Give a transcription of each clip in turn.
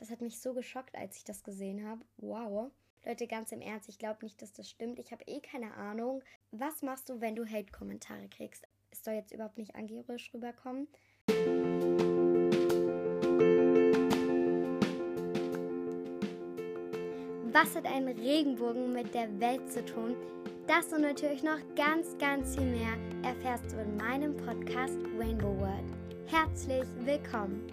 Das hat mich so geschockt, als ich das gesehen habe. Wow. Leute, ganz im Ernst, ich glaube nicht, dass das stimmt. Ich habe eh keine Ahnung. Was machst du, wenn du Hate-Kommentare kriegst? Es soll jetzt überhaupt nicht angehörig rüberkommen. Was hat ein Regenbogen mit der Welt zu tun? Das und natürlich noch ganz, ganz viel mehr erfährst du in meinem Podcast Rainbow World. Herzlich willkommen!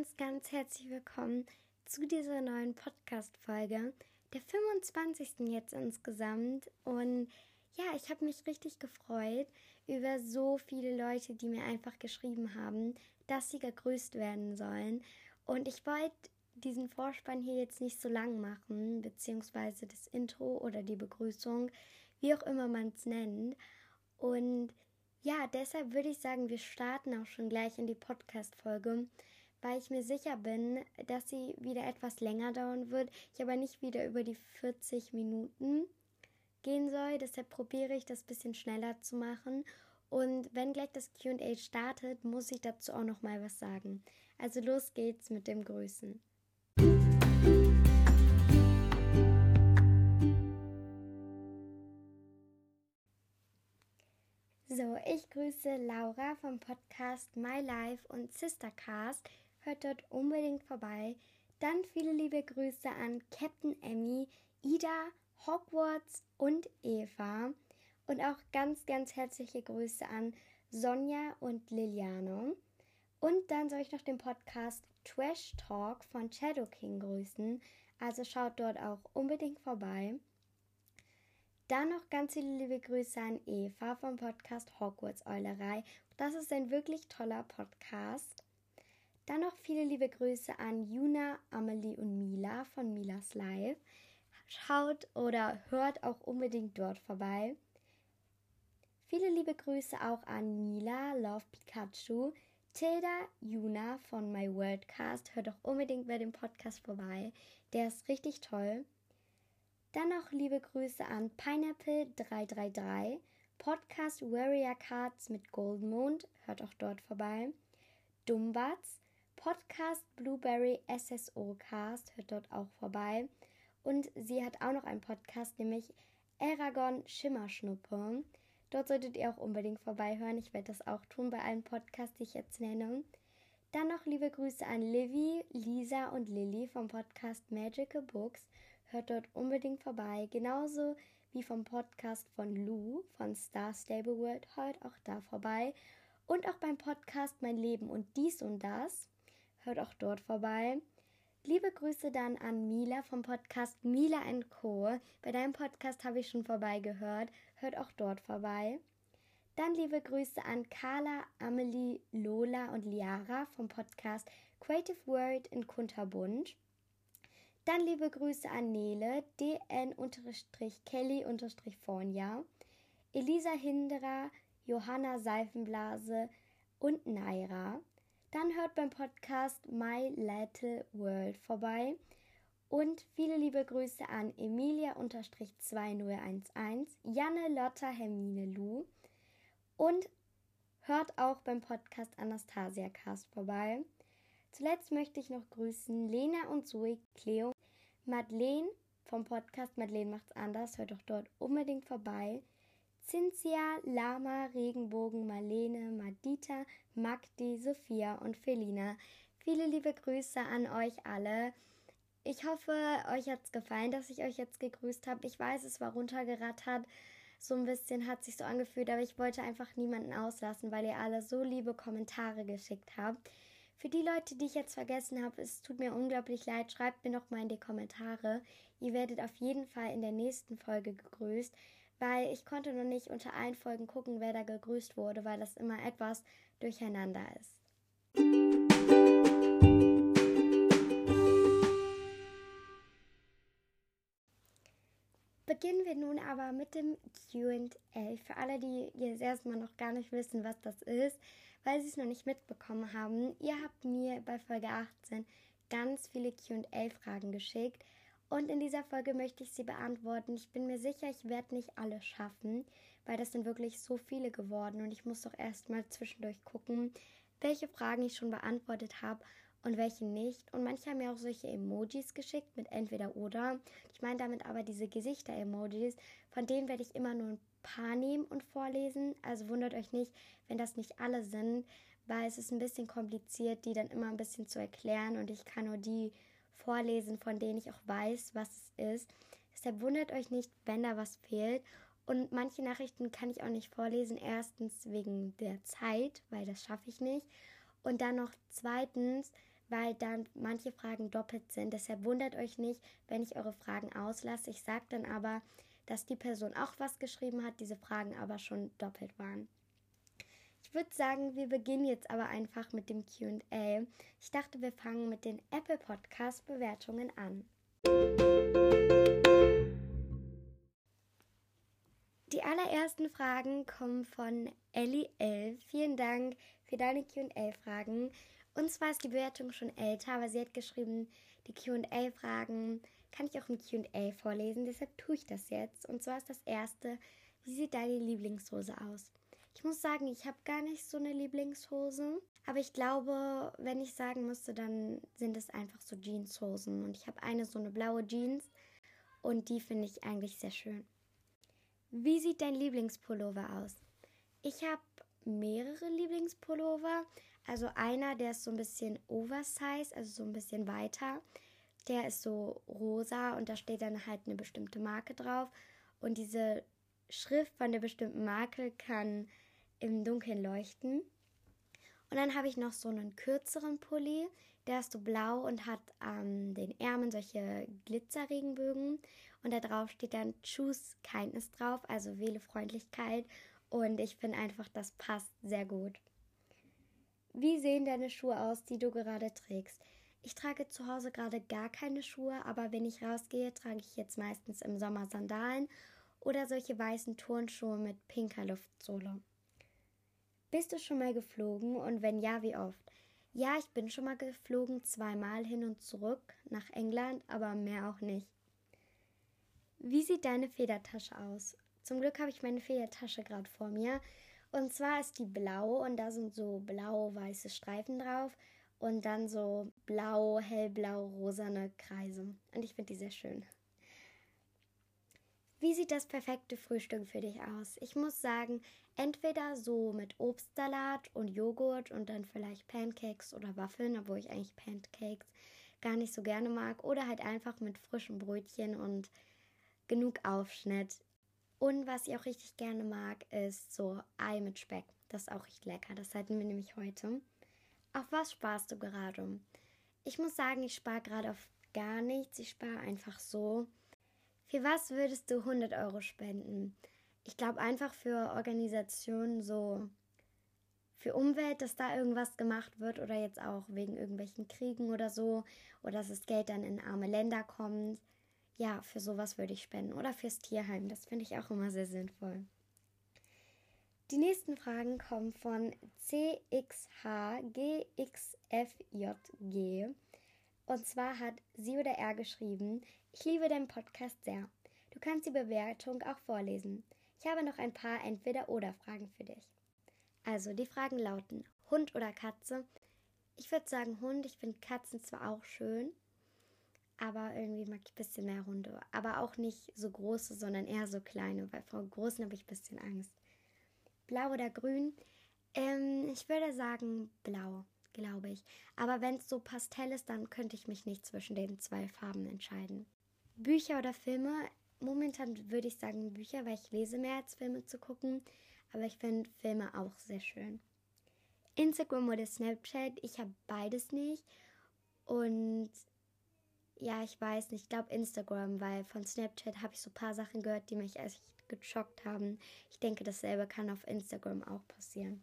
Ganz, ganz herzlich willkommen zu dieser neuen Podcast-Folge, der 25. jetzt insgesamt. Und ja, ich habe mich richtig gefreut über so viele Leute, die mir einfach geschrieben haben, dass sie gegrüßt werden sollen. Und ich wollte diesen Vorspann hier jetzt nicht so lang machen, beziehungsweise das Intro oder die Begrüßung, wie auch immer man es nennt. Und ja, deshalb würde ich sagen, wir starten auch schon gleich in die Podcast-Folge, weil ich mir sicher bin, dass sie wieder etwas länger dauern wird. Ich aber nicht wieder über die 40 Minuten gehen soll. Deshalb probiere ich das ein bisschen schneller zu machen. Und wenn gleich das QA startet, muss ich dazu auch noch mal was sagen. Also los geht's mit dem Grüßen. So, ich grüße Laura vom Podcast My Life und Sistercast. Hört dort unbedingt vorbei. Dann viele liebe Grüße an Captain Emmy, Ida, Hogwarts und Eva. Und auch ganz, ganz herzliche Grüße an Sonja und Liliane. Und dann soll ich noch den Podcast Trash Talk von Shadow King grüßen. Also schaut dort auch unbedingt vorbei. Dann noch ganz viele liebe Grüße an Eva vom Podcast Hogwarts Eulerei. Das ist ein wirklich toller Podcast. Dann noch viele liebe Grüße an Juna, Amelie und Mila von Milas Live. Schaut oder hört auch unbedingt dort vorbei. Viele liebe Grüße auch an Mila, Love Pikachu, Tilda, Juna von My Worldcast. Hört doch unbedingt bei dem Podcast vorbei. Der ist richtig toll. Dann noch liebe Grüße an Pineapple333, Podcast Warrior Cards mit Goldmond. Hört auch dort vorbei. Dumbatz, Podcast Blueberry SSO Cast. Hört dort auch vorbei. Und sie hat auch noch einen Podcast, nämlich Aragon Schimmerschnuppe. Dort solltet ihr auch unbedingt vorbeihören. Ich werde das auch tun bei allen Podcasts, die ich jetzt nenne. Dann noch liebe Grüße an Livy, Lisa und Lilly vom Podcast Magical Books. Hört dort unbedingt vorbei. Genauso wie vom Podcast von Lou von Star Stable World. Hört auch da vorbei. Und auch beim Podcast Mein Leben und dies und das. Hört auch dort vorbei. Liebe Grüße dann an Mila vom Podcast Mila Co. Bei deinem Podcast habe ich schon vorbeigehört. Hört auch dort vorbei. Dann liebe Grüße an Carla, Amelie, Lola und Liara vom Podcast Creative World in Kunterbund. Dann liebe Grüße an Nele, dn-kelly-fornia, Elisa Hinderer, Johanna Seifenblase und Naira. Dann hört beim Podcast My Little World vorbei. Und viele liebe Grüße an Emilia-2011, Janne, Lotta, Hermine, Lu. Und hört auch beim Podcast Anastasia Cast vorbei. Zuletzt möchte ich noch grüßen Lena und Zoe, Cleo, Madeleine vom Podcast Madeleine macht's anders. Hört doch dort unbedingt vorbei. Cynthia, Lama, Regenbogen, Marlene, Madita, Magdi, Sophia und Felina. Viele liebe Grüße an euch alle. Ich hoffe, euch hat es gefallen, dass ich euch jetzt gegrüßt habe. Ich weiß, es war runtergerattert. So ein bisschen hat sich so angefühlt, aber ich wollte einfach niemanden auslassen, weil ihr alle so liebe Kommentare geschickt habt. Für die Leute, die ich jetzt vergessen habe, es tut mir unglaublich leid. Schreibt mir noch mal in die Kommentare. Ihr werdet auf jeden Fall in der nächsten Folge gegrüßt weil ich konnte noch nicht unter allen Folgen gucken, wer da gegrüßt wurde, weil das immer etwas durcheinander ist. Beginnen wir nun aber mit dem QA. Für alle, die jetzt erstmal noch gar nicht wissen, was das ist, weil sie es noch nicht mitbekommen haben, ihr habt mir bei Folge 18 ganz viele QA-Fragen geschickt und in dieser Folge möchte ich sie beantworten. Ich bin mir sicher, ich werde nicht alle schaffen, weil das sind wirklich so viele geworden und ich muss doch erstmal zwischendurch gucken, welche Fragen ich schon beantwortet habe und welche nicht. Und manche haben mir auch solche Emojis geschickt mit entweder oder. Ich meine damit aber diese Gesichter-Emojis, von denen werde ich immer nur ein paar nehmen und vorlesen. Also wundert euch nicht, wenn das nicht alle sind, weil es ist ein bisschen kompliziert, die dann immer ein bisschen zu erklären und ich kann nur die vorlesen, von denen ich auch weiß, was es ist. Deshalb wundert euch nicht, wenn da was fehlt. Und manche Nachrichten kann ich auch nicht vorlesen. Erstens wegen der Zeit, weil das schaffe ich nicht. Und dann noch zweitens, weil dann manche Fragen doppelt sind. Deshalb wundert euch nicht, wenn ich eure Fragen auslasse. Ich sage dann aber, dass die Person auch was geschrieben hat, diese Fragen aber schon doppelt waren. Ich würde sagen, wir beginnen jetzt aber einfach mit dem QA. Ich dachte, wir fangen mit den Apple Podcast Bewertungen an. Die allerersten Fragen kommen von Ellie L. Vielen Dank für deine QA-Fragen. Und zwar ist die Bewertung schon älter, aber sie hat geschrieben, die QA-Fragen kann ich auch im QA vorlesen, deshalb tue ich das jetzt. Und zwar ist das erste, wie sieht deine Lieblingshose aus? Ich muss sagen, ich habe gar nicht so eine Lieblingshose. Aber ich glaube, wenn ich sagen müsste, dann sind es einfach so Jeanshosen. Und ich habe eine so eine blaue Jeans und die finde ich eigentlich sehr schön. Wie sieht dein Lieblingspullover aus? Ich habe mehrere Lieblingspullover. Also einer, der ist so ein bisschen oversized, also so ein bisschen weiter. Der ist so rosa und da steht dann halt eine bestimmte Marke drauf. Und diese Schrift von der bestimmten Marke kann im Dunkeln leuchten. Und dann habe ich noch so einen kürzeren Pulli, der ist so blau und hat an ähm, den Ärmeln solche Glitzerregenbögen. Und da drauf steht dann Choose Kindness drauf, also wähle Freundlichkeit. Und ich finde einfach, das passt sehr gut. Wie sehen deine Schuhe aus, die du gerade trägst? Ich trage zu Hause gerade gar keine Schuhe, aber wenn ich rausgehe, trage ich jetzt meistens im Sommer Sandalen oder solche weißen Turnschuhe mit pinker Luftsohle. Bist du schon mal geflogen und wenn ja, wie oft? Ja, ich bin schon mal geflogen, zweimal hin und zurück nach England, aber mehr auch nicht. Wie sieht deine Federtasche aus? Zum Glück habe ich meine Federtasche gerade vor mir. Und zwar ist die blau und da sind so blau-weiße Streifen drauf und dann so blau, hellblau, rosane Kreise. Und ich finde die sehr schön. Wie sieht das perfekte Frühstück für dich aus? Ich muss sagen, entweder so mit Obstsalat und Joghurt und dann vielleicht Pancakes oder Waffeln, obwohl ich eigentlich Pancakes gar nicht so gerne mag, oder halt einfach mit frischem Brötchen und genug Aufschnitt. Und was ich auch richtig gerne mag, ist so Ei mit Speck. Das ist auch richtig lecker. Das hatten wir nämlich heute. Auf was sparst du gerade? Ich muss sagen, ich spare gerade auf gar nichts. Ich spare einfach so. Für was würdest du 100 Euro spenden? Ich glaube einfach für Organisationen so, für Umwelt, dass da irgendwas gemacht wird oder jetzt auch wegen irgendwelchen Kriegen oder so oder dass das Geld dann in arme Länder kommt. Ja, für sowas würde ich spenden oder fürs Tierheim. Das finde ich auch immer sehr sinnvoll. Die nächsten Fragen kommen von CXHGXFJG. Und zwar hat sie oder er geschrieben, ich liebe deinen Podcast sehr. Du kannst die Bewertung auch vorlesen. Ich habe noch ein paar Entweder-Oder-Fragen für dich. Also, die Fragen lauten Hund oder Katze? Ich würde sagen Hund. Ich finde Katzen zwar auch schön, aber irgendwie mag ich ein bisschen mehr Hunde. Aber auch nicht so große, sondern eher so kleine, weil vor großen habe ich ein bisschen Angst. Blau oder grün? Ähm, ich würde sagen blau glaube ich. Aber wenn es so pastell ist, dann könnte ich mich nicht zwischen den zwei Farben entscheiden. Bücher oder Filme? Momentan würde ich sagen Bücher, weil ich lese mehr als Filme zu gucken. Aber ich finde Filme auch sehr schön. Instagram oder Snapchat, ich habe beides nicht. Und ja, ich weiß nicht, ich glaube Instagram, weil von Snapchat habe ich so ein paar Sachen gehört, die mich echt geschockt haben. Ich denke, dasselbe kann auf Instagram auch passieren.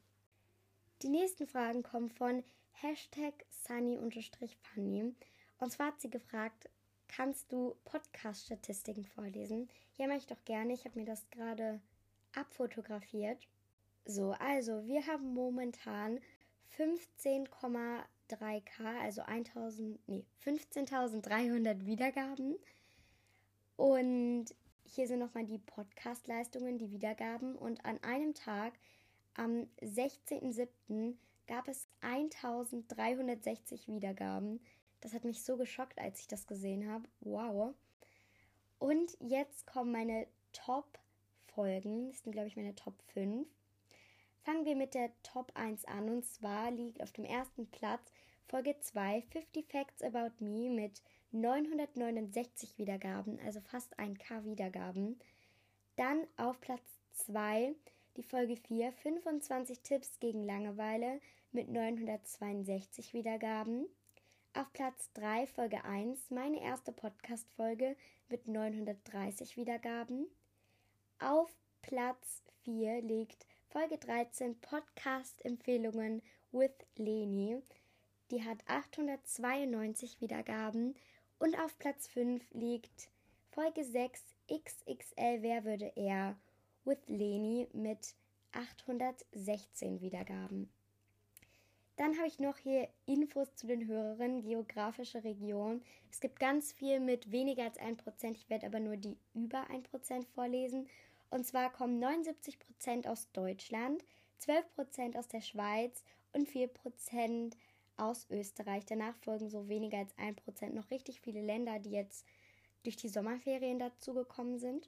Die nächsten Fragen kommen von Hashtag Sunny-Funny. Und zwar hat sie gefragt, kannst du Podcast-Statistiken vorlesen? Ja, mache ich doch gerne. Ich habe mir das gerade abfotografiert. So, also wir haben momentan 15,3k, also 1000, nee, 15.300 Wiedergaben. Und hier sind nochmal die Podcast-Leistungen, die Wiedergaben. Und an einem Tag, am 16.07., gab es 1360 Wiedergaben. Das hat mich so geschockt, als ich das gesehen habe. Wow. Und jetzt kommen meine Top-Folgen. Das sind, glaube ich, meine Top 5. Fangen wir mit der Top 1 an. Und zwar liegt auf dem ersten Platz Folge 2 50 Facts About Me mit 969 Wiedergaben, also fast ein K Wiedergaben. Dann auf Platz 2 die Folge 4 25 Tipps gegen Langeweile mit 962 Wiedergaben. Auf Platz 3 Folge 1 meine erste Podcast-Folge mit 930 Wiedergaben. Auf Platz 4 liegt Folge 13 Podcast-Empfehlungen with Leni. Die hat 892 Wiedergaben. Und auf Platz 5 liegt Folge 6 XXL Wer würde er with Leni mit 816 Wiedergaben. Dann habe ich noch hier Infos zu den Hörerinnen, geografische Region. Es gibt ganz viel mit weniger als 1%. Ich werde aber nur die über 1% vorlesen. Und zwar kommen 79% aus Deutschland, 12% aus der Schweiz und 4% aus Österreich. Danach folgen so weniger als 1% noch richtig viele Länder, die jetzt durch die Sommerferien dazugekommen sind.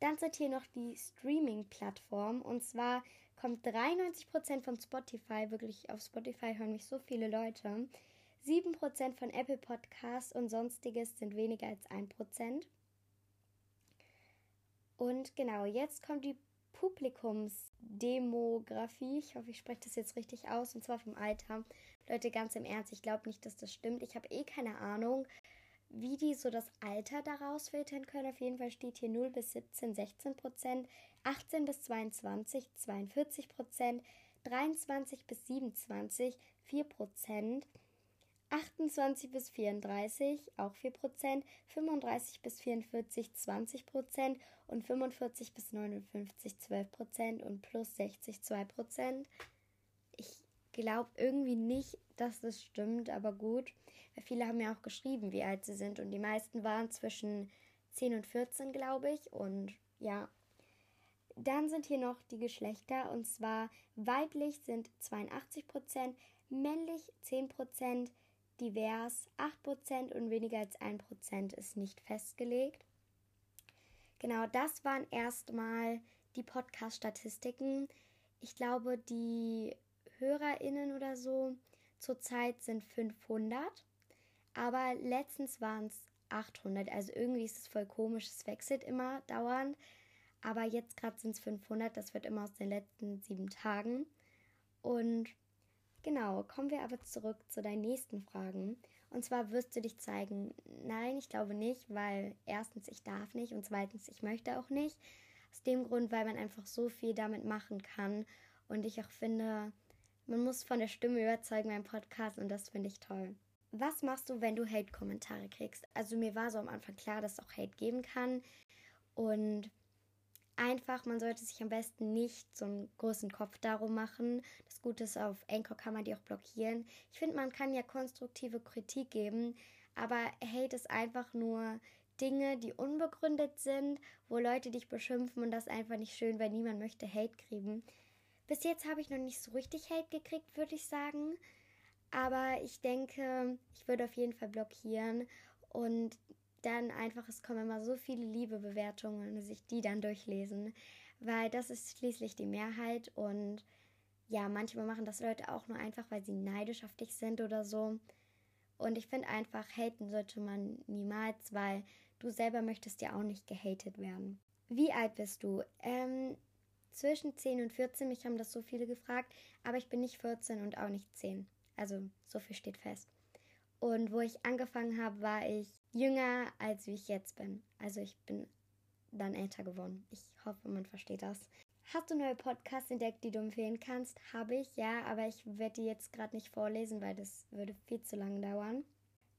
Dann sind hier noch die Streaming-Plattformen. Und zwar kommt 93% von Spotify, wirklich auf Spotify hören mich so viele Leute. 7% von Apple Podcasts und sonstiges sind weniger als 1%. Und genau, jetzt kommt die Publikumsdemografie. Ich hoffe, ich spreche das jetzt richtig aus, und zwar vom Alter. Leute, ganz im Ernst, ich glaube nicht, dass das stimmt. Ich habe eh keine Ahnung, wie die so das Alter daraus filtern können. Auf jeden Fall steht hier 0 bis 17, 16 Prozent, 18 bis 22, 42 Prozent, 23 bis 27, 4 Prozent. 28 bis 34 auch 4%, 35 bis 44 20% und 45 bis 59 12% und plus 60 2%. Ich glaube irgendwie nicht, dass das stimmt, aber gut. Viele haben ja auch geschrieben, wie alt sie sind und die meisten waren zwischen 10 und 14, glaube ich. Und ja, dann sind hier noch die Geschlechter und zwar weiblich sind 82%, männlich 10%, divers, 8% und weniger als 1% ist nicht festgelegt. Genau, das waren erstmal die Podcast-Statistiken. Ich glaube, die HörerInnen oder so zurzeit sind 500, aber letztens waren es 800. Also irgendwie ist es voll komisch, es wechselt immer dauernd. Aber jetzt gerade sind es 500, das wird immer aus den letzten sieben Tagen. Und Genau, kommen wir aber zurück zu deinen nächsten Fragen. Und zwar wirst du dich zeigen, nein, ich glaube nicht, weil erstens ich darf nicht und zweitens ich möchte auch nicht. Aus dem Grund, weil man einfach so viel damit machen kann und ich auch finde, man muss von der Stimme überzeugen beim Podcast und das finde ich toll. Was machst du, wenn du Hate-Kommentare kriegst? Also mir war so am Anfang klar, dass es auch Hate geben kann und einfach, man sollte sich am besten nicht so einen großen Kopf darum machen. Das Gute ist, auf Anchor kann man die auch blockieren. Ich finde, man kann ja konstruktive Kritik geben, aber Hate ist einfach nur Dinge, die unbegründet sind, wo Leute dich beschimpfen und das ist einfach nicht schön, weil niemand möchte Hate kriegen. Bis jetzt habe ich noch nicht so richtig Hate gekriegt, würde ich sagen. Aber ich denke, ich würde auf jeden Fall blockieren und dann einfach, es kommen immer so viele Liebebewertungen und sich die dann durchlesen, weil das ist schließlich die Mehrheit und ja, manchmal machen das Leute auch nur einfach, weil sie neidisch auf dich sind oder so. Und ich finde einfach, haten sollte man niemals, weil du selber möchtest ja auch nicht gehatet werden. Wie alt bist du? Ähm, zwischen 10 und 14, mich haben das so viele gefragt, aber ich bin nicht 14 und auch nicht 10. Also so viel steht fest. Und wo ich angefangen habe, war ich jünger, als wie ich jetzt bin. Also ich bin dann älter geworden. Ich hoffe, man versteht das. Hast du neue Podcasts entdeckt, die du empfehlen kannst? Habe ich, ja, aber ich werde die jetzt gerade nicht vorlesen, weil das würde viel zu lange dauern.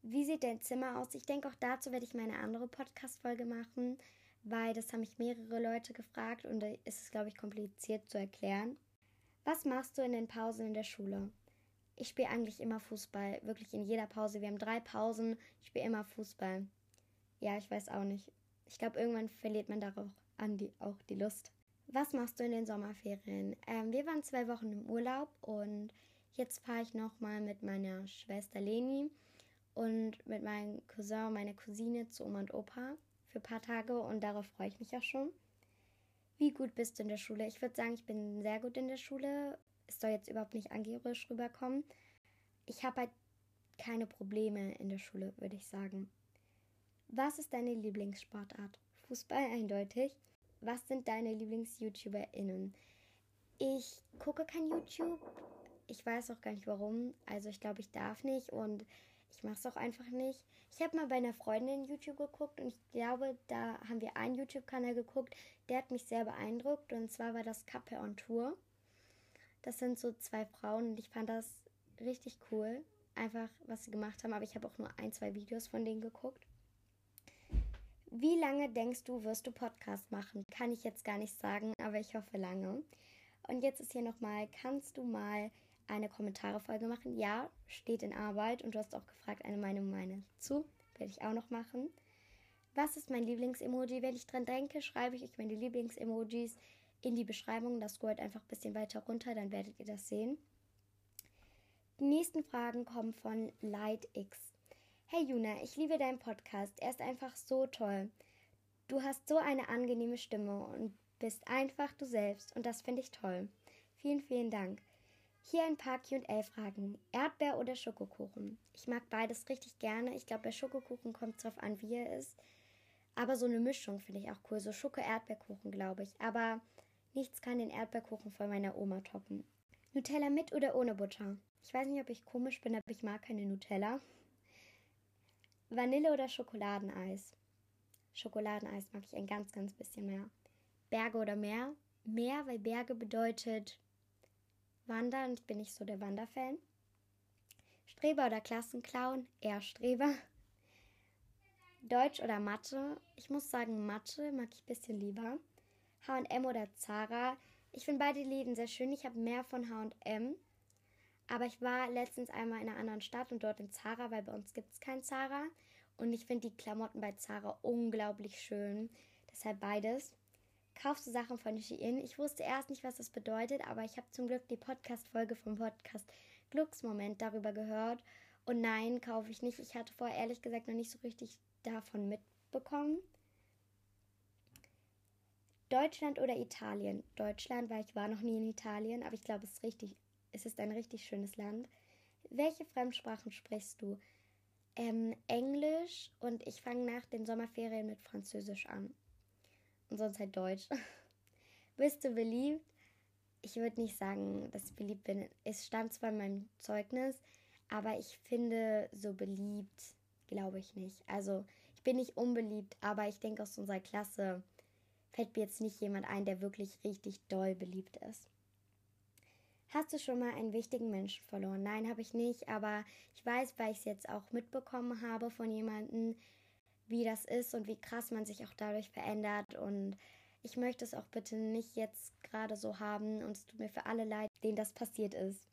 Wie sieht dein Zimmer aus? Ich denke, auch dazu werde ich meine andere Podcast-Folge machen, weil das haben mich mehrere Leute gefragt und da ist es, glaube ich, kompliziert zu erklären. Was machst du in den Pausen in der Schule? Ich spiele eigentlich immer Fußball, wirklich in jeder Pause. Wir haben drei Pausen, ich spiele immer Fußball. Ja, ich weiß auch nicht. Ich glaube, irgendwann verliert man darauf an die, auch die Lust. Was machst du in den Sommerferien? Ähm, wir waren zwei Wochen im Urlaub und jetzt fahre ich nochmal mit meiner Schwester Leni und mit meinem Cousin und meiner Cousine zu Oma und Opa für ein paar Tage und darauf freue ich mich auch schon. Wie gut bist du in der Schule? Ich würde sagen, ich bin sehr gut in der Schule. Es soll jetzt überhaupt nicht angeberisch rüberkommen. Ich habe halt keine Probleme in der Schule, würde ich sagen. Was ist deine Lieblingssportart? Fußball eindeutig. Was sind deine Lieblings-YouTuberInnen? Ich gucke kein YouTube. Ich weiß auch gar nicht warum. Also ich glaube, ich darf nicht und ich mache es auch einfach nicht. Ich habe mal bei einer Freundin YouTube geguckt und ich glaube, da haben wir einen YouTube-Kanal geguckt, der hat mich sehr beeindruckt und zwar war das Kappe on Tour. Das sind so zwei Frauen und ich fand das richtig cool, einfach was sie gemacht haben, aber ich habe auch nur ein, zwei Videos von denen geguckt. Wie lange denkst du, wirst du Podcast machen? Kann ich jetzt gar nicht sagen, aber ich hoffe lange. Und jetzt ist hier nochmal, kannst du mal eine Kommentarefolge machen? Ja, steht in Arbeit und du hast auch gefragt, eine Meinung meine zu. Werde ich auch noch machen. Was ist mein Lieblingsemoji? Wenn ich dran denke, schreibe ich euch meine Lieblingsemojis in die Beschreibung. Das scrollt einfach ein bisschen weiter runter, dann werdet ihr das sehen. Die nächsten Fragen kommen von LightX. Hey Juna, ich liebe deinen Podcast. Er ist einfach so toll. Du hast so eine angenehme Stimme und bist einfach du selbst und das finde ich toll. Vielen, vielen Dank. Hier ein paar QA-Fragen. Erdbeer oder Schokokuchen? Ich mag beides richtig gerne. Ich glaube, bei Schokokuchen kommt es drauf an, wie er ist. Aber so eine Mischung finde ich auch cool. So Schoko-Erdbeerkuchen, glaube ich. Aber nichts kann den Erdbeerkuchen von meiner Oma toppen. Nutella mit oder ohne Butter? Ich weiß nicht, ob ich komisch bin, aber ich mag keine Nutella. Vanille oder Schokoladeneis? Schokoladeneis mag ich ein ganz, ganz bisschen mehr. Berge oder Meer? Meer, weil Berge bedeutet Wandern. Ich bin nicht so der Wanderfan. Streber oder Klassenclown? Eher Streber. Deutsch oder Mathe? Ich muss sagen, Mathe mag ich ein bisschen lieber. HM oder Zara? Ich finde beide Läden sehr schön. Ich habe mehr von HM. Aber ich war letztens einmal in einer anderen Stadt und dort in Zara, weil bei uns gibt es kein Zara. Und ich finde die Klamotten bei Zara unglaublich schön. Deshalb beides. Kaufst du Sachen von Shein? Ich wusste erst nicht, was das bedeutet, aber ich habe zum Glück die Podcast-Folge vom Podcast Glücksmoment darüber gehört. Und nein, kaufe ich nicht. Ich hatte vorher ehrlich gesagt noch nicht so richtig davon mitbekommen. Deutschland oder Italien? Deutschland, weil ich war noch nie in Italien, aber ich glaube, es ist richtig es ist ein richtig schönes Land. Welche Fremdsprachen sprichst du? Ähm, Englisch und ich fange nach den Sommerferien mit Französisch an. Und sonst halt Deutsch. Bist du beliebt? Ich würde nicht sagen, dass ich beliebt bin. Es stand zwar in meinem Zeugnis, aber ich finde, so beliebt glaube ich nicht. Also ich bin nicht unbeliebt, aber ich denke aus unserer Klasse fällt mir jetzt nicht jemand ein, der wirklich richtig doll beliebt ist. Hast du schon mal einen wichtigen Menschen verloren? Nein, habe ich nicht, aber ich weiß, weil ich es jetzt auch mitbekommen habe von jemandem, wie das ist und wie krass man sich auch dadurch verändert. Und ich möchte es auch bitte nicht jetzt gerade so haben und es tut mir für alle leid, denen das passiert ist.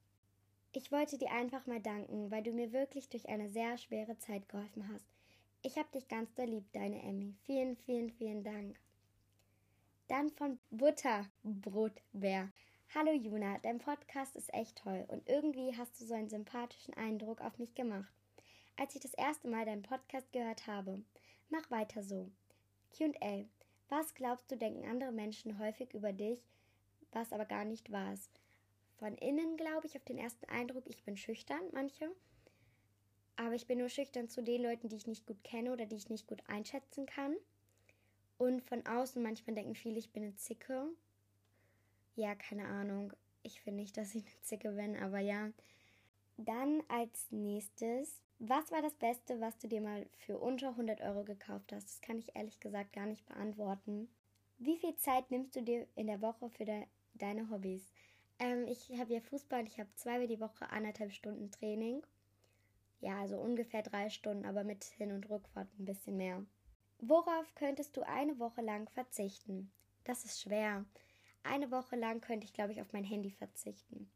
Ich wollte dir einfach mal danken, weil du mir wirklich durch eine sehr schwere Zeit geholfen hast. Ich hab dich ganz doll lieb, deine Emmy. Vielen, vielen, vielen Dank. Dann von Butterbrotbär. Hallo Juna, dein Podcast ist echt toll und irgendwie hast du so einen sympathischen Eindruck auf mich gemacht. Als ich das erste Mal deinen Podcast gehört habe, mach weiter so. QA. Was glaubst du, denken andere Menschen häufig über dich, was aber gar nicht wahr ist? Von innen glaube ich auf den ersten Eindruck, ich bin schüchtern, manche. Aber ich bin nur schüchtern zu den Leuten, die ich nicht gut kenne oder die ich nicht gut einschätzen kann. Und von außen manchmal denken viele, ich bin eine Zicke ja, keine Ahnung. Ich finde nicht, dass ich eine Zicke bin, aber ja. Dann als nächstes, was war das Beste, was du dir mal für unter 100 Euro gekauft hast? Das kann ich ehrlich gesagt gar nicht beantworten. Wie viel Zeit nimmst du dir in der Woche für de deine Hobbys? Ähm, ich habe ja Fußball und ich habe zweimal die Woche anderthalb Stunden Training. Ja, also ungefähr drei Stunden, aber mit Hin- und Rückfahrt ein bisschen mehr. Worauf könntest du eine Woche lang verzichten? Das ist schwer. Eine Woche lang könnte ich, glaube ich, auf mein Handy verzichten.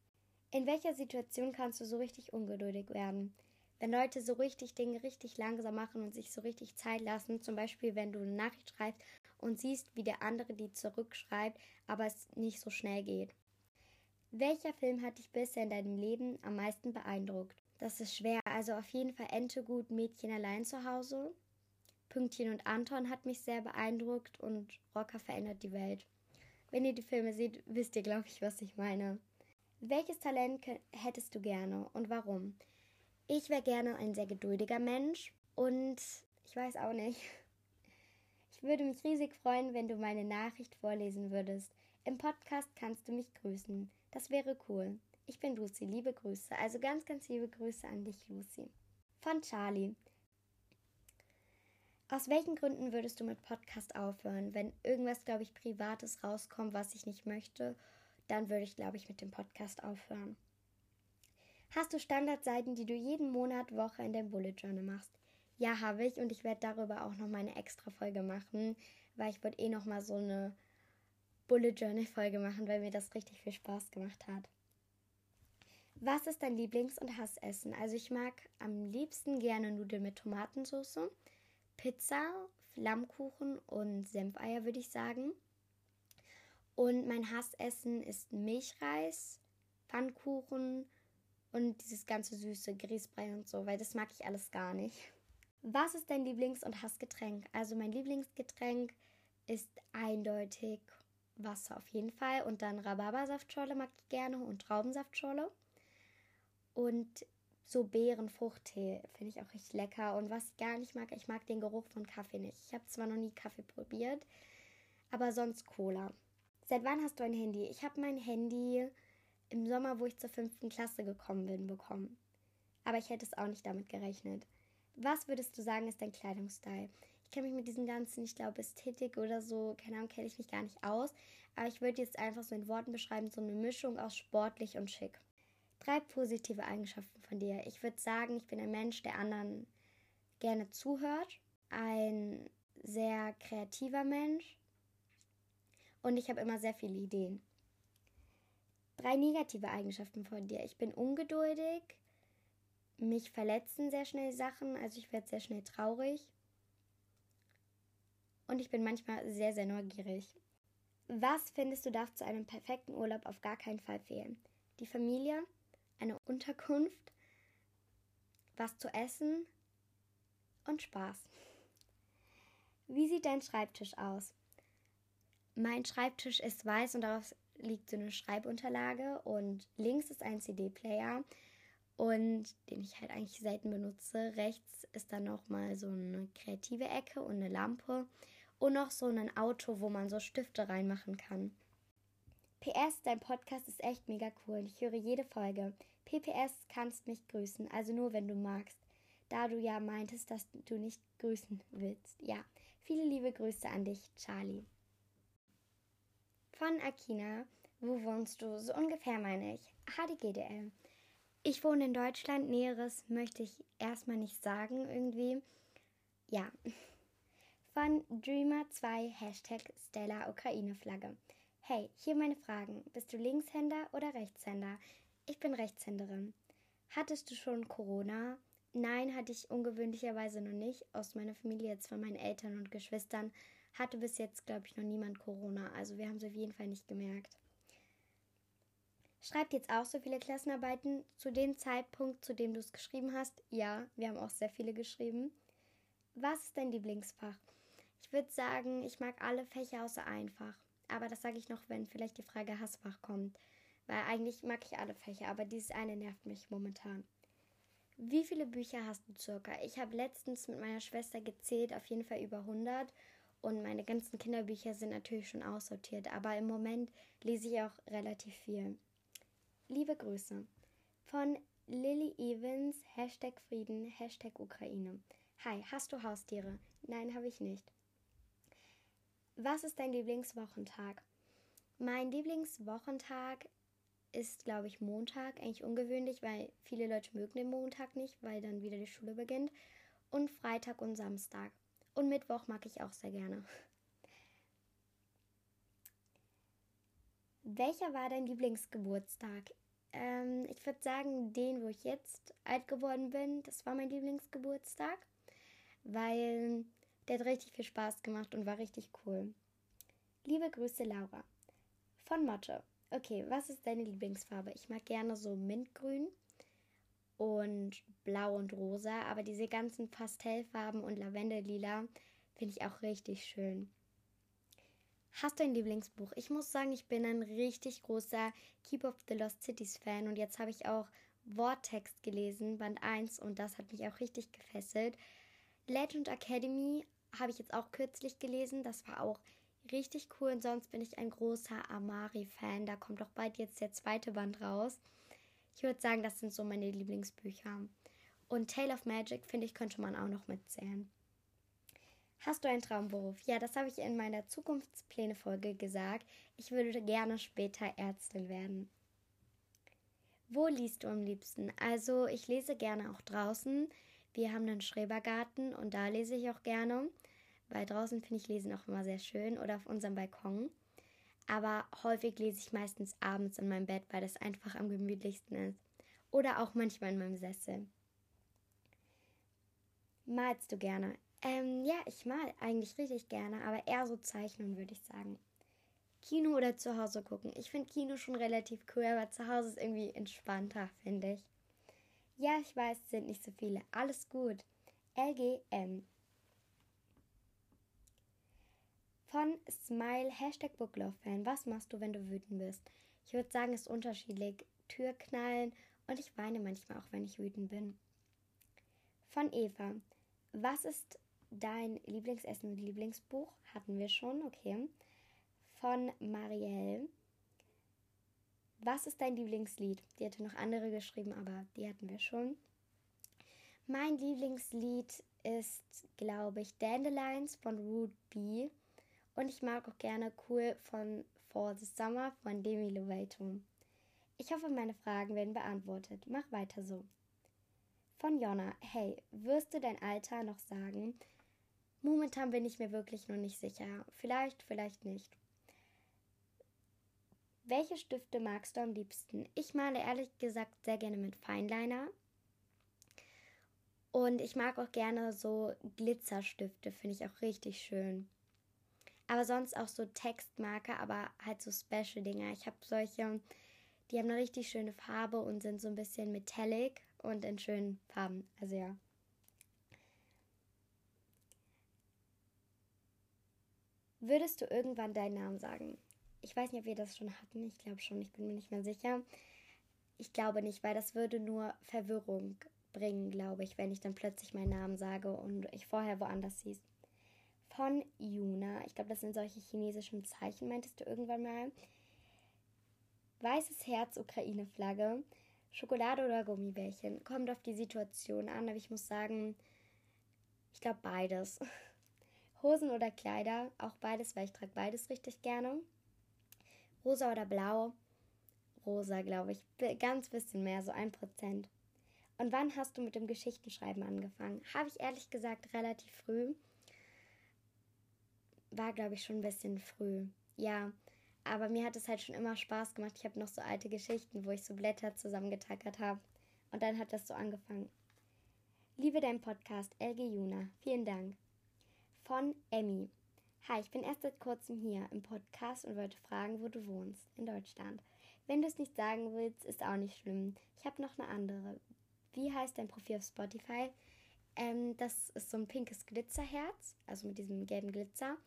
In welcher Situation kannst du so richtig ungeduldig werden? Wenn Leute so richtig Dinge richtig langsam machen und sich so richtig Zeit lassen, zum Beispiel wenn du eine Nachricht schreibst und siehst, wie der andere die zurückschreibt, aber es nicht so schnell geht. Welcher Film hat dich bisher in deinem Leben am meisten beeindruckt? Das ist schwer, also auf jeden Fall Ente gut, Mädchen allein zu Hause. Pünktchen und Anton hat mich sehr beeindruckt und Rocker verändert die Welt. Wenn ihr die Filme seht, wisst ihr, glaube ich, was ich meine. Welches Talent hättest du gerne und warum? Ich wäre gerne ein sehr geduldiger Mensch und ich weiß auch nicht. Ich würde mich riesig freuen, wenn du meine Nachricht vorlesen würdest. Im Podcast kannst du mich grüßen. Das wäre cool. Ich bin Lucy, liebe Grüße. Also ganz, ganz liebe Grüße an dich, Lucy. Von Charlie. Aus welchen Gründen würdest du mit Podcast aufhören? Wenn irgendwas, glaube ich, Privates rauskommt, was ich nicht möchte, dann würde ich, glaube ich, mit dem Podcast aufhören. Hast du Standardseiten, die du jeden Monat, Woche in dein Bullet Journal machst? Ja, habe ich und ich werde darüber auch noch mal eine extra Folge machen, weil ich wollte eh noch mal so eine Bullet Journal Folge machen, weil mir das richtig viel Spaß gemacht hat. Was ist dein Lieblings- und Hassessen? Also ich mag am liebsten gerne Nudeln mit Tomatensauce, Pizza, Flammkuchen und Senfeier würde ich sagen. Und mein Hassessen ist Milchreis, Pfannkuchen und dieses ganze süße Grießbrei und so, weil das mag ich alles gar nicht. Was ist dein Lieblings- und Hassgetränk? Also mein Lieblingsgetränk ist eindeutig Wasser auf jeden Fall und dann Rhabarbersaftschorle mag ich gerne und Traubensaftschorle. Und so Beerenfruchttee finde ich auch richtig lecker. Und was ich gar nicht mag, ich mag den Geruch von Kaffee nicht. Ich habe zwar noch nie Kaffee probiert, aber sonst Cola. Seit wann hast du ein Handy? Ich habe mein Handy im Sommer, wo ich zur fünften Klasse gekommen bin, bekommen. Aber ich hätte es auch nicht damit gerechnet. Was würdest du sagen, ist dein Kleidungsstyle? Ich kenne mich mit diesen ganzen, ich glaube, Ästhetik oder so, keine Ahnung, kenne ich mich gar nicht aus. Aber ich würde jetzt einfach so in Worten beschreiben, so eine Mischung aus sportlich und schick. Drei positive Eigenschaften von dir. Ich würde sagen, ich bin ein Mensch, der anderen gerne zuhört, ein sehr kreativer Mensch und ich habe immer sehr viele Ideen. Drei negative Eigenschaften von dir. Ich bin ungeduldig, mich verletzen sehr schnell Sachen, also ich werde sehr schnell traurig. Und ich bin manchmal sehr, sehr neugierig. Was findest du darf zu einem perfekten Urlaub auf gar keinen Fall fehlen? Die Familie, eine Unterkunft, was zu essen und Spaß. Wie sieht dein Schreibtisch aus? Mein Schreibtisch ist weiß und darauf liegt so eine Schreibunterlage und links ist ein CD-Player und den ich halt eigentlich selten benutze. Rechts ist dann noch mal so eine kreative Ecke und eine Lampe und noch so ein Auto, wo man so Stifte reinmachen kann. PS, dein Podcast ist echt mega cool. Ich höre jede Folge. PPS kannst mich grüßen, also nur wenn du magst. Da du ja meintest, dass du nicht grüßen willst. Ja, viele liebe Grüße an dich, Charlie. Von Akina, wo wohnst du? So ungefähr meine ich. HDGDL. Ich wohne in Deutschland, Näheres möchte ich erstmal nicht sagen, irgendwie. Ja. Von Dreamer2 Hashtag Stella Ukraine Flagge. Hey, hier meine Fragen. Bist du Linkshänder oder Rechtshänder? Ich bin Rechtshänderin. Hattest du schon Corona? Nein, hatte ich ungewöhnlicherweise noch nicht. Aus meiner Familie, jetzt von meinen Eltern und Geschwistern, hatte bis jetzt, glaube ich, noch niemand Corona. Also wir haben es auf jeden Fall nicht gemerkt. Schreibt jetzt auch so viele Klassenarbeiten zu dem Zeitpunkt, zu dem du es geschrieben hast? Ja, wir haben auch sehr viele geschrieben. Was ist dein Lieblingsfach? Ich würde sagen, ich mag alle Fächer außer einfach. Aber das sage ich noch, wenn vielleicht die Frage Hassfach kommt. Weil eigentlich mag ich alle Fächer, aber dieses eine nervt mich momentan. Wie viele Bücher hast du circa? Ich habe letztens mit meiner Schwester gezählt, auf jeden Fall über 100. Und meine ganzen Kinderbücher sind natürlich schon aussortiert, aber im Moment lese ich auch relativ viel. Liebe Grüße von Lily Evans, Hashtag Frieden, Hashtag Ukraine. Hi, hast du Haustiere? Nein, habe ich nicht. Was ist dein Lieblingswochentag? Mein Lieblingswochentag ist, glaube ich, Montag. Eigentlich ungewöhnlich, weil viele Leute mögen den Montag nicht, weil dann wieder die Schule beginnt. Und Freitag und Samstag. Und Mittwoch mag ich auch sehr gerne. Welcher war dein Lieblingsgeburtstag? Ähm, ich würde sagen, den, wo ich jetzt alt geworden bin, das war mein Lieblingsgeburtstag, weil der hat richtig viel Spaß gemacht und war richtig cool. Liebe Grüße, Laura. Von Motte. Okay, was ist deine Lieblingsfarbe? Ich mag gerne so Mintgrün und Blau und Rosa, aber diese ganzen Pastellfarben und Lavendellila finde ich auch richtig schön. Hast du ein Lieblingsbuch? Ich muss sagen, ich bin ein richtig großer Keep of the Lost Cities Fan und jetzt habe ich auch Worttext gelesen, Band 1 und das hat mich auch richtig gefesselt. Legend Academy habe ich jetzt auch kürzlich gelesen, das war auch richtig cool und sonst bin ich ein großer Amari-Fan. Da kommt auch bald jetzt der zweite Band raus. Ich würde sagen, das sind so meine Lieblingsbücher. Und Tale of Magic, finde ich, könnte man auch noch mitzählen. Hast du einen Traumberuf? Ja, das habe ich in meiner Zukunftspläne-Folge gesagt. Ich würde gerne später Ärztin werden. Wo liest du am liebsten? Also, ich lese gerne auch draußen. Wir haben einen Schrebergarten und da lese ich auch gerne weil draußen finde ich Lesen auch immer sehr schön oder auf unserem Balkon. Aber häufig lese ich meistens abends in meinem Bett, weil das einfach am gemütlichsten ist. Oder auch manchmal in meinem Sessel. Malst du gerne? Ähm, ja, ich mal eigentlich richtig gerne, aber eher so zeichnen, würde ich sagen. Kino oder zu Hause gucken? Ich finde Kino schon relativ cool, aber zu Hause ist irgendwie entspannter, finde ich. Ja, ich weiß, es sind nicht so viele. Alles gut. LGM. Von Smile, Hashtag Booklove-Fan. Was machst du, wenn du wütend bist? Ich würde sagen, es ist unterschiedlich. Tür knallen und ich weine manchmal auch, wenn ich wütend bin. Von Eva. Was ist dein Lieblingsessen und Lieblingsbuch? Hatten wir schon, okay. Von Marielle. Was ist dein Lieblingslied? Die hatte noch andere geschrieben, aber die hatten wir schon. Mein Lieblingslied ist, glaube ich, Dandelions von Root B. Und ich mag auch gerne Cool von For the Summer von Demi Lovato. Ich hoffe, meine Fragen werden beantwortet. Mach weiter so. Von Jonna. Hey, wirst du dein Alter noch sagen? Momentan bin ich mir wirklich noch nicht sicher. Vielleicht, vielleicht nicht. Welche Stifte magst du am liebsten? Ich male ehrlich gesagt sehr gerne mit Feinliner. Und ich mag auch gerne so Glitzerstifte, finde ich auch richtig schön. Aber sonst auch so Textmarker, aber halt so Special-Dinger. Ich habe solche, die haben eine richtig schöne Farbe und sind so ein bisschen metallic und in schönen Farben. Also ja. Würdest du irgendwann deinen Namen sagen? Ich weiß nicht, ob wir das schon hatten. Ich glaube schon, ich bin mir nicht mehr sicher. Ich glaube nicht, weil das würde nur Verwirrung bringen, glaube ich, wenn ich dann plötzlich meinen Namen sage und ich vorher woanders hieß von Yuna. Ich glaube, das sind solche chinesischen Zeichen, meintest du irgendwann mal. Weißes Herz, Ukraine-Flagge. Schokolade oder Gummibärchen. Kommt auf die Situation an, aber ich muss sagen, ich glaube beides. Hosen oder Kleider, auch beides, weil ich trage beides richtig gerne. Rosa oder blau? Rosa, glaube ich. Ganz bisschen mehr, so ein Prozent. Und wann hast du mit dem Geschichtenschreiben angefangen? Habe ich ehrlich gesagt relativ früh war, glaube ich, schon ein bisschen früh. Ja, aber mir hat es halt schon immer Spaß gemacht. Ich habe noch so alte Geschichten, wo ich so Blätter zusammengetackert habe. Und dann hat das so angefangen. Liebe dein Podcast, LG Juna. Vielen Dank. Von Emmy. Hi, ich bin erst seit kurzem hier im Podcast und wollte fragen, wo du wohnst. In Deutschland. Wenn du es nicht sagen willst, ist auch nicht schlimm. Ich habe noch eine andere. Wie heißt dein Profil auf Spotify? Ähm, das ist so ein pinkes Glitzerherz, also mit diesem gelben Glitzer.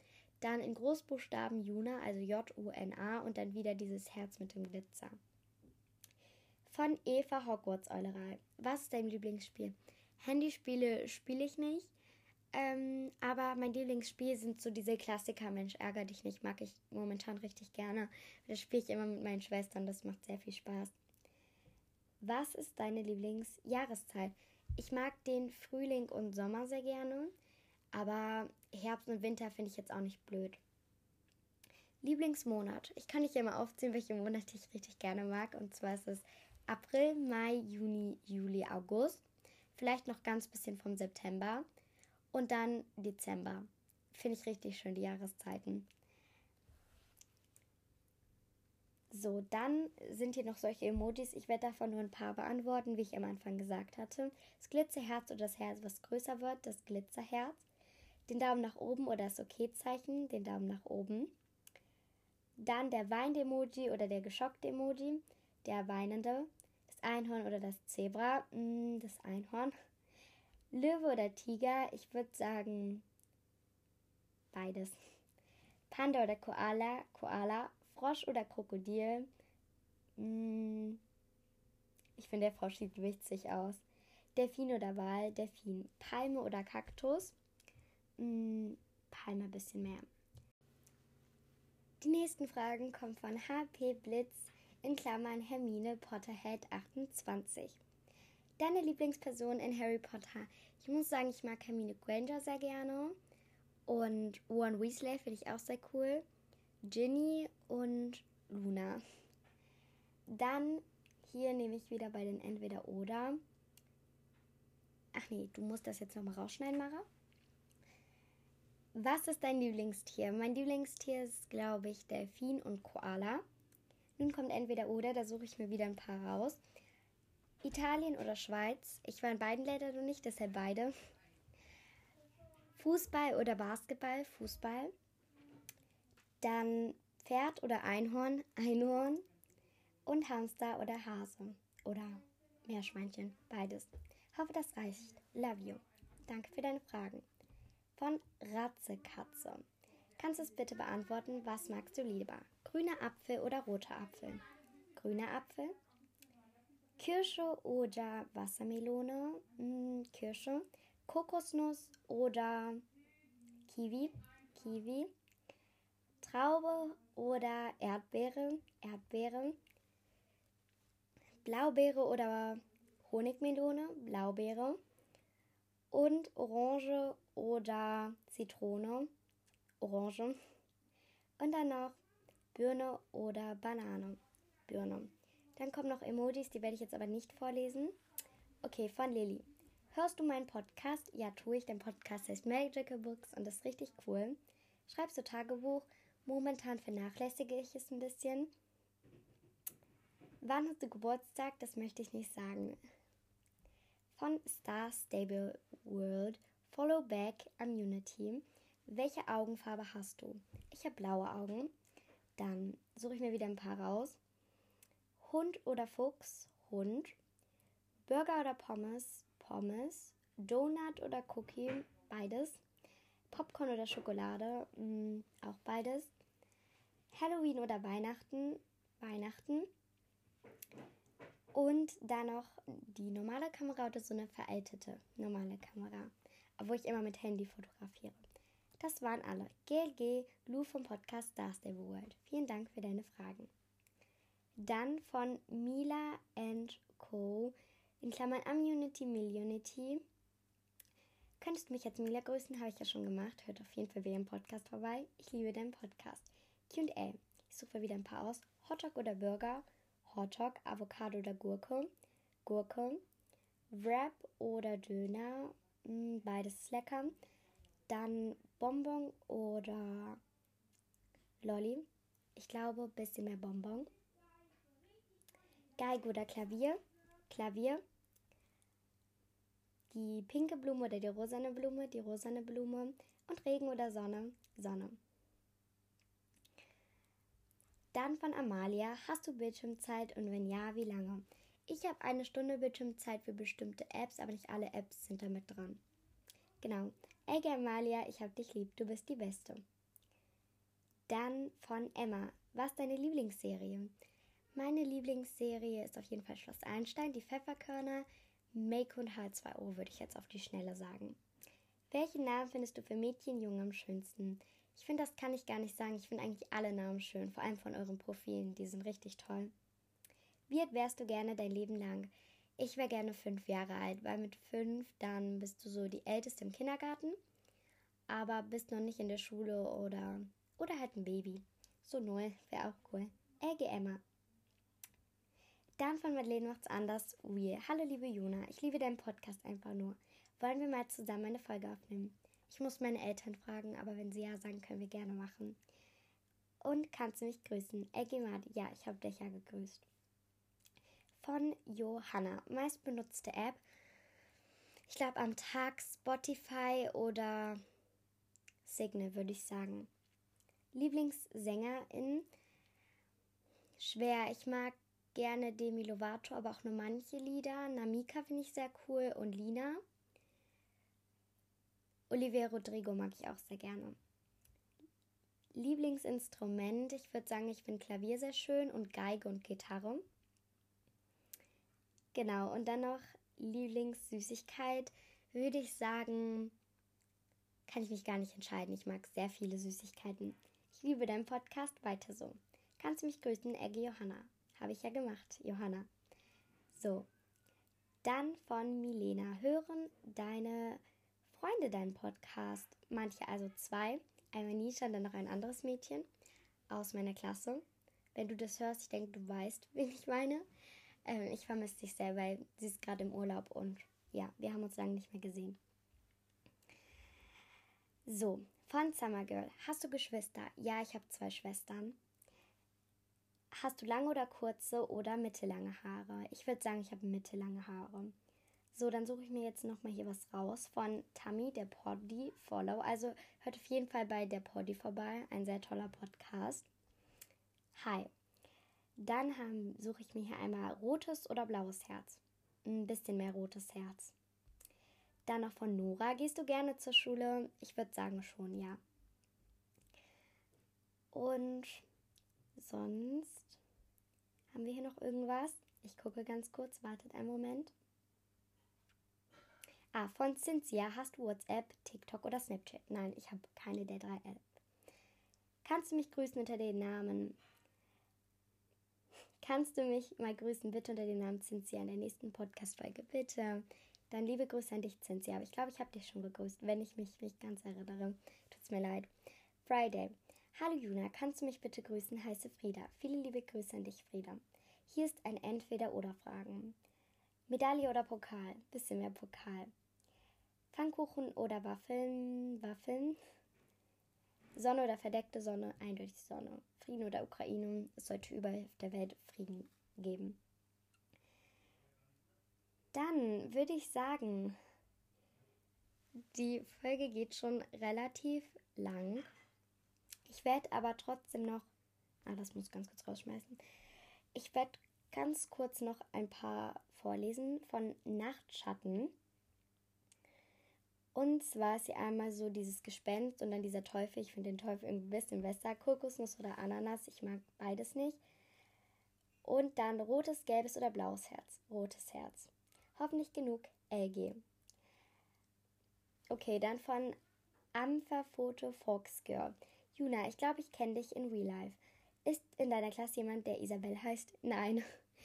Dann in Großbuchstaben Juna, also J-U-N-A und dann wieder dieses Herz mit dem Glitzer. Von Eva Hogwarts Eulerei. Was ist dein Lieblingsspiel? Handyspiele spiele ich nicht. Ähm, aber mein Lieblingsspiel sind so diese Klassiker. Mensch, ärger dich nicht, mag ich momentan richtig gerne. Das spiele ich immer mit meinen Schwestern, das macht sehr viel Spaß. Was ist deine Lieblingsjahreszeit? Ich mag den Frühling und Sommer sehr gerne. Aber Herbst und Winter finde ich jetzt auch nicht blöd. Lieblingsmonat. Ich kann nicht immer aufzählen, welche Monate ich richtig gerne mag. Und zwar ist es April, Mai, Juni, Juli, August. Vielleicht noch ganz bisschen vom September. Und dann Dezember. Finde ich richtig schön, die Jahreszeiten. So, dann sind hier noch solche Emojis. Ich werde davon nur ein paar beantworten, wie ich am Anfang gesagt hatte. Das Glitzerherz oder das Herz, was größer wird, das Glitzerherz. Den Daumen nach oben oder das Okay-Zeichen, den Daumen nach oben. Dann der weinende Emoji oder der geschockte Emoji, der weinende. Das Einhorn oder das Zebra, mm, das Einhorn. Löwe oder Tiger, ich würde sagen beides. Panda oder Koala, Koala, Frosch oder Krokodil. Mm, ich finde, der Frosch sieht witzig aus. Delfin oder Wal, Delfin. Palme oder Kaktus. Mm, Palme ein bisschen mehr. Die nächsten Fragen kommen von HP Blitz in Klammern Hermine Potterhead 28. Deine Lieblingsperson in Harry Potter? Ich muss sagen, ich mag Hermine Granger sehr gerne. Und One Weasley finde ich auch sehr cool. Ginny und Luna. Dann hier nehme ich wieder bei den Entweder-Oder. Ach nee, du musst das jetzt nochmal rausschneiden, Mara. Was ist dein Lieblingstier? Mein Lieblingstier ist, glaube ich, Delfin und Koala. Nun kommt entweder oder, da suche ich mir wieder ein paar raus. Italien oder Schweiz? Ich war in beiden Ländern noch nicht, deshalb beide. Fußball oder Basketball? Fußball. Dann Pferd oder Einhorn? Einhorn. Und Hamster oder Hase? Oder Meerschweinchen? Beides. Hoffe, das reicht. Love you. Danke für deine Fragen von Ratzekatze. Kannst du es bitte beantworten, was magst du lieber? Grüner Apfel oder roter Apfel? Grüner Apfel. Kirsche oder Wassermelone? Hm, Kirsche. Kokosnuss oder Kiwi? Kiwi. Traube oder Erdbeere? Erdbeere. Blaubeere oder Honigmelone? Blaubeere. Und Orange oder Zitrone, Orange. Und dann noch Birne oder Banane, Birne. Dann kommen noch Emojis, die werde ich jetzt aber nicht vorlesen. Okay, von Lilly. Hörst du meinen Podcast? Ja, tue ich. Dein Podcast heißt Magical Books und ist richtig cool. Schreibst du Tagebuch? Momentan vernachlässige ich es ein bisschen. Wann hast du Geburtstag? Das möchte ich nicht sagen. Von Star Stable World Follow Back Immunity. Welche Augenfarbe hast du? Ich habe blaue Augen. Dann suche ich mir wieder ein paar raus. Hund oder Fuchs? Hund. Burger oder Pommes? Pommes. Donut oder Cookie? Beides. Popcorn oder Schokolade? Mm, auch beides. Halloween oder Weihnachten? Weihnachten. Und dann noch die normale Kamera oder so eine veraltete normale Kamera obwohl ich immer mit Handy fotografiere. Das waren alle. GLG, Lou vom Podcast Stars Day World. Vielen Dank für deine Fragen. Dann von Mila and Co. in Klammern Immunity Millionity. Könntest du mich jetzt Mila grüßen? Habe ich ja schon gemacht. Hört auf jeden Fall wieder im Podcast vorbei. Ich liebe deinen Podcast. QA. Ich suche wieder ein paar aus. Hotdog oder Burger? Hotdog, Avocado oder Gurke? Gurke. Wrap oder Döner? Hm, beides ist lecker. Dann Bonbon oder Lolli. Ich glaube, ein bisschen mehr Bonbon. Geige oder Klavier. Klavier. Die pinke Blume oder die rosane Blume. Die rosane Blume. Und Regen oder Sonne. Sonne. Dann von Amalia. Hast du Bildschirmzeit und wenn ja, wie lange? Ich habe eine Stunde Bildschirmzeit für bestimmte Apps, aber nicht alle Apps sind damit dran. Genau. Ey Amalia, ich hab dich lieb, du bist die Beste. Dann von Emma. Was ist deine Lieblingsserie? Meine Lieblingsserie ist auf jeden Fall Schloss Einstein, die Pfefferkörner, Make und H2O, würde ich jetzt auf die Schnelle sagen. Welchen Namen findest du für Mädchen, Jungen am schönsten? Ich finde, das kann ich gar nicht sagen. Ich finde eigentlich alle Namen schön, vor allem von euren Profilen. Die sind richtig toll. Wie alt wärst du gerne dein Leben lang? Ich wäre gerne fünf Jahre alt, weil mit fünf dann bist du so die Älteste im Kindergarten, aber bist noch nicht in der Schule oder, oder halt ein Baby. So null wäre auch cool. Äge Emma. Dann von Madeleine macht's anders. Ui. Hallo liebe Juna, ich liebe deinen Podcast einfach nur. Wollen wir mal zusammen eine Folge aufnehmen? Ich muss meine Eltern fragen, aber wenn sie ja sagen, können wir gerne machen. und kannst du mich grüßen? Egimad, ja, ich habe dich ja gegrüßt. Von Johanna, meist benutzte App. Ich glaube am Tag Spotify oder Signal, würde ich sagen. Lieblingssängerin? Schwer. Ich mag gerne Demi Lovato, aber auch nur manche Lieder. Namika finde ich sehr cool und Lina. Olivia Rodrigo mag ich auch sehr gerne. Lieblingsinstrument, ich würde sagen, ich finde Klavier sehr schön und Geige und Gitarre. Genau, und dann noch Lieblingssüßigkeit, würde ich sagen, kann ich mich gar nicht entscheiden. Ich mag sehr viele Süßigkeiten. Ich liebe deinen Podcast, weiter so. Kannst du mich grüßen, Egge Johanna. Habe ich ja gemacht, Johanna. So, dann von Milena. Hören deine Freunde deinen Podcast? Manche, also zwei. Einmal Nisha und dann noch ein anderes Mädchen aus meiner Klasse. Wenn du das hörst, ich denke, du weißt, wen ich meine. Ähm, ich vermisse dich sehr, weil sie ist gerade im Urlaub und ja, wir haben uns lange nicht mehr gesehen. So, von Summer Girl. Hast du Geschwister? Ja, ich habe zwei Schwestern. Hast du lange oder kurze oder mittellange Haare? Ich würde sagen, ich habe mittellange Haare. So, dann suche ich mir jetzt nochmal hier was raus von Tammy, der Poddy Follow. Also hört auf jeden Fall bei der Poddy vorbei. Ein sehr toller Podcast. Hi. Dann haben, suche ich mir hier einmal rotes oder blaues Herz. Ein bisschen mehr rotes Herz. Dann noch von Nora. Gehst du gerne zur Schule? Ich würde sagen schon, ja. Und sonst haben wir hier noch irgendwas? Ich gucke ganz kurz, wartet einen Moment. Ah, von Cynthia. Hast du WhatsApp, TikTok oder Snapchat? Nein, ich habe keine der drei Apps. Kannst du mich grüßen unter den Namen? Kannst du mich mal grüßen, bitte unter dem Namen Cynthia in der nächsten Podcast-Folge? Bitte. Dann liebe Grüße an dich, Cynthia. Aber ich glaube, ich habe dich schon gegrüßt, wenn ich mich nicht ganz erinnere. Tut's mir leid. Friday. Hallo Juna, kannst du mich bitte grüßen? Heiße Frieda. Viele liebe Grüße an dich, Frieda. Hier ist ein Entweder-Oder-Fragen. Medaille oder Pokal? Bisschen mehr Pokal. Pfannkuchen oder Waffeln, Waffeln. Sonne oder verdeckte Sonne, eindeutig Sonne. Frieden oder Ukraine, es sollte überall auf der Welt Frieden geben. Dann würde ich sagen, die Folge geht schon relativ lang. Ich werde aber trotzdem noch, ah, das muss ganz kurz rausschmeißen. Ich werde ganz kurz noch ein paar vorlesen von Nachtschatten. Und zwar ist hier einmal so dieses Gespenst und dann dieser Teufel. Ich finde den Teufel irgendwie ein bisschen besser. Kokosnuss oder Ananas. Ich mag beides nicht. Und dann rotes, gelbes oder blaues Herz. Rotes Herz. Hoffentlich genug LG. Okay, dann von Ampferfoto Fox Girl. Juna, ich glaube, ich kenne dich in Real Life. Ist in deiner Klasse jemand, der Isabel heißt? Nein.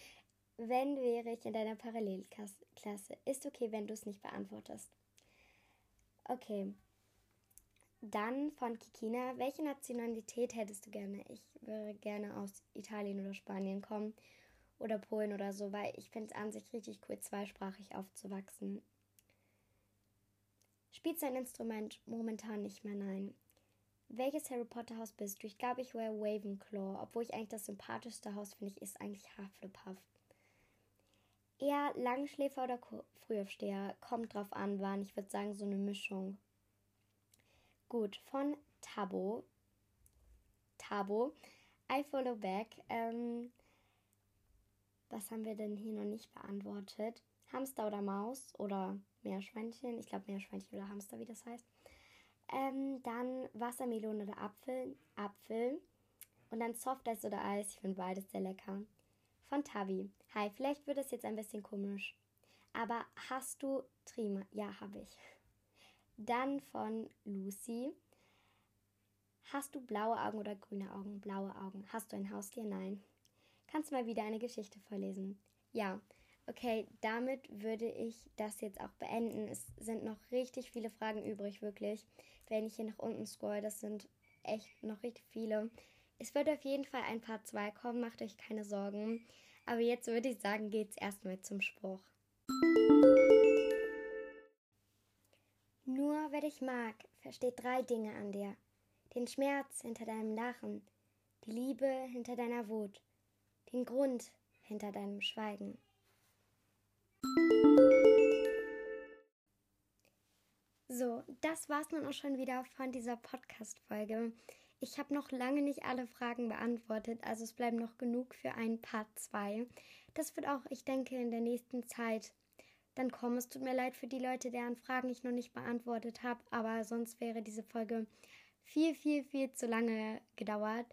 Wenn wäre ich in deiner Parallelklasse. Ist okay, wenn du es nicht beantwortest. Okay. Dann von Kikina. Welche Nationalität hättest du gerne? Ich würde gerne aus Italien oder Spanien kommen. Oder Polen oder so, weil ich finde es an sich richtig cool, zweisprachig aufzuwachsen. Spielst du ein Instrument? Momentan nicht mehr, nein. Welches Harry Potter Haus bist du? Ich glaube, ich wäre Ravenclaw, obwohl ich eigentlich das sympathischste Haus finde, ist eigentlich Hufflepuff. Eher Langschläfer oder Frühaufsteher? Kommt drauf an, wann. Ich würde sagen, so eine Mischung. Gut, von Tabo. Tabo. I follow back. Ähm, was haben wir denn hier noch nicht beantwortet? Hamster oder Maus oder Meerschweinchen? Ich glaube Meerschweinchen oder Hamster, wie das heißt. Ähm, dann Wassermelone oder Apfel. Apfel. Und dann Softeis oder Eis. Ich finde beides sehr lecker von Tavi. Hi, vielleicht wird es jetzt ein bisschen komisch. Aber hast du Trima? Ja, habe ich. Dann von Lucy. Hast du blaue Augen oder grüne Augen? Blaue Augen. Hast du ein Haustier? Nein. Kannst du mal wieder eine Geschichte vorlesen? Ja. Okay, damit würde ich das jetzt auch beenden. Es sind noch richtig viele Fragen übrig, wirklich. Wenn ich hier nach unten scroll, das sind echt noch richtig viele. Es wird auf jeden Fall ein Part 2 kommen, macht euch keine Sorgen. Aber jetzt würde ich sagen, geht's erstmal zum Spruch. Nur wer dich mag, versteht drei Dinge an dir. Den Schmerz hinter deinem Lachen, die Liebe hinter deiner Wut, den Grund hinter deinem Schweigen. So, das war's nun auch schon wieder von dieser Podcast-Folge. Ich habe noch lange nicht alle Fragen beantwortet, also es bleiben noch genug für ein Part 2. Das wird auch, ich denke, in der nächsten Zeit dann kommen. Es tut mir leid für die Leute, deren Fragen ich noch nicht beantwortet habe, aber sonst wäre diese Folge viel, viel, viel zu lange gedauert.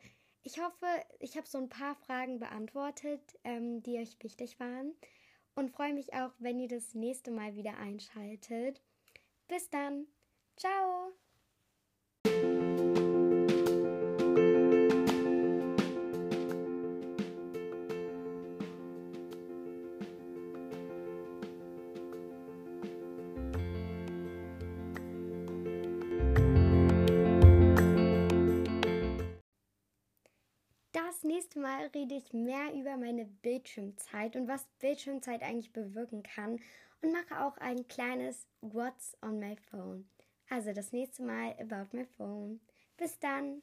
Ich hoffe, ich habe so ein paar Fragen beantwortet, ähm, die euch wichtig waren und freue mich auch, wenn ihr das nächste Mal wieder einschaltet. Bis dann. Ciao. Das nächste Mal rede ich mehr über meine Bildschirmzeit und was Bildschirmzeit eigentlich bewirken kann und mache auch ein kleines What's on my phone. Also das nächste Mal about my phone. Bis dann!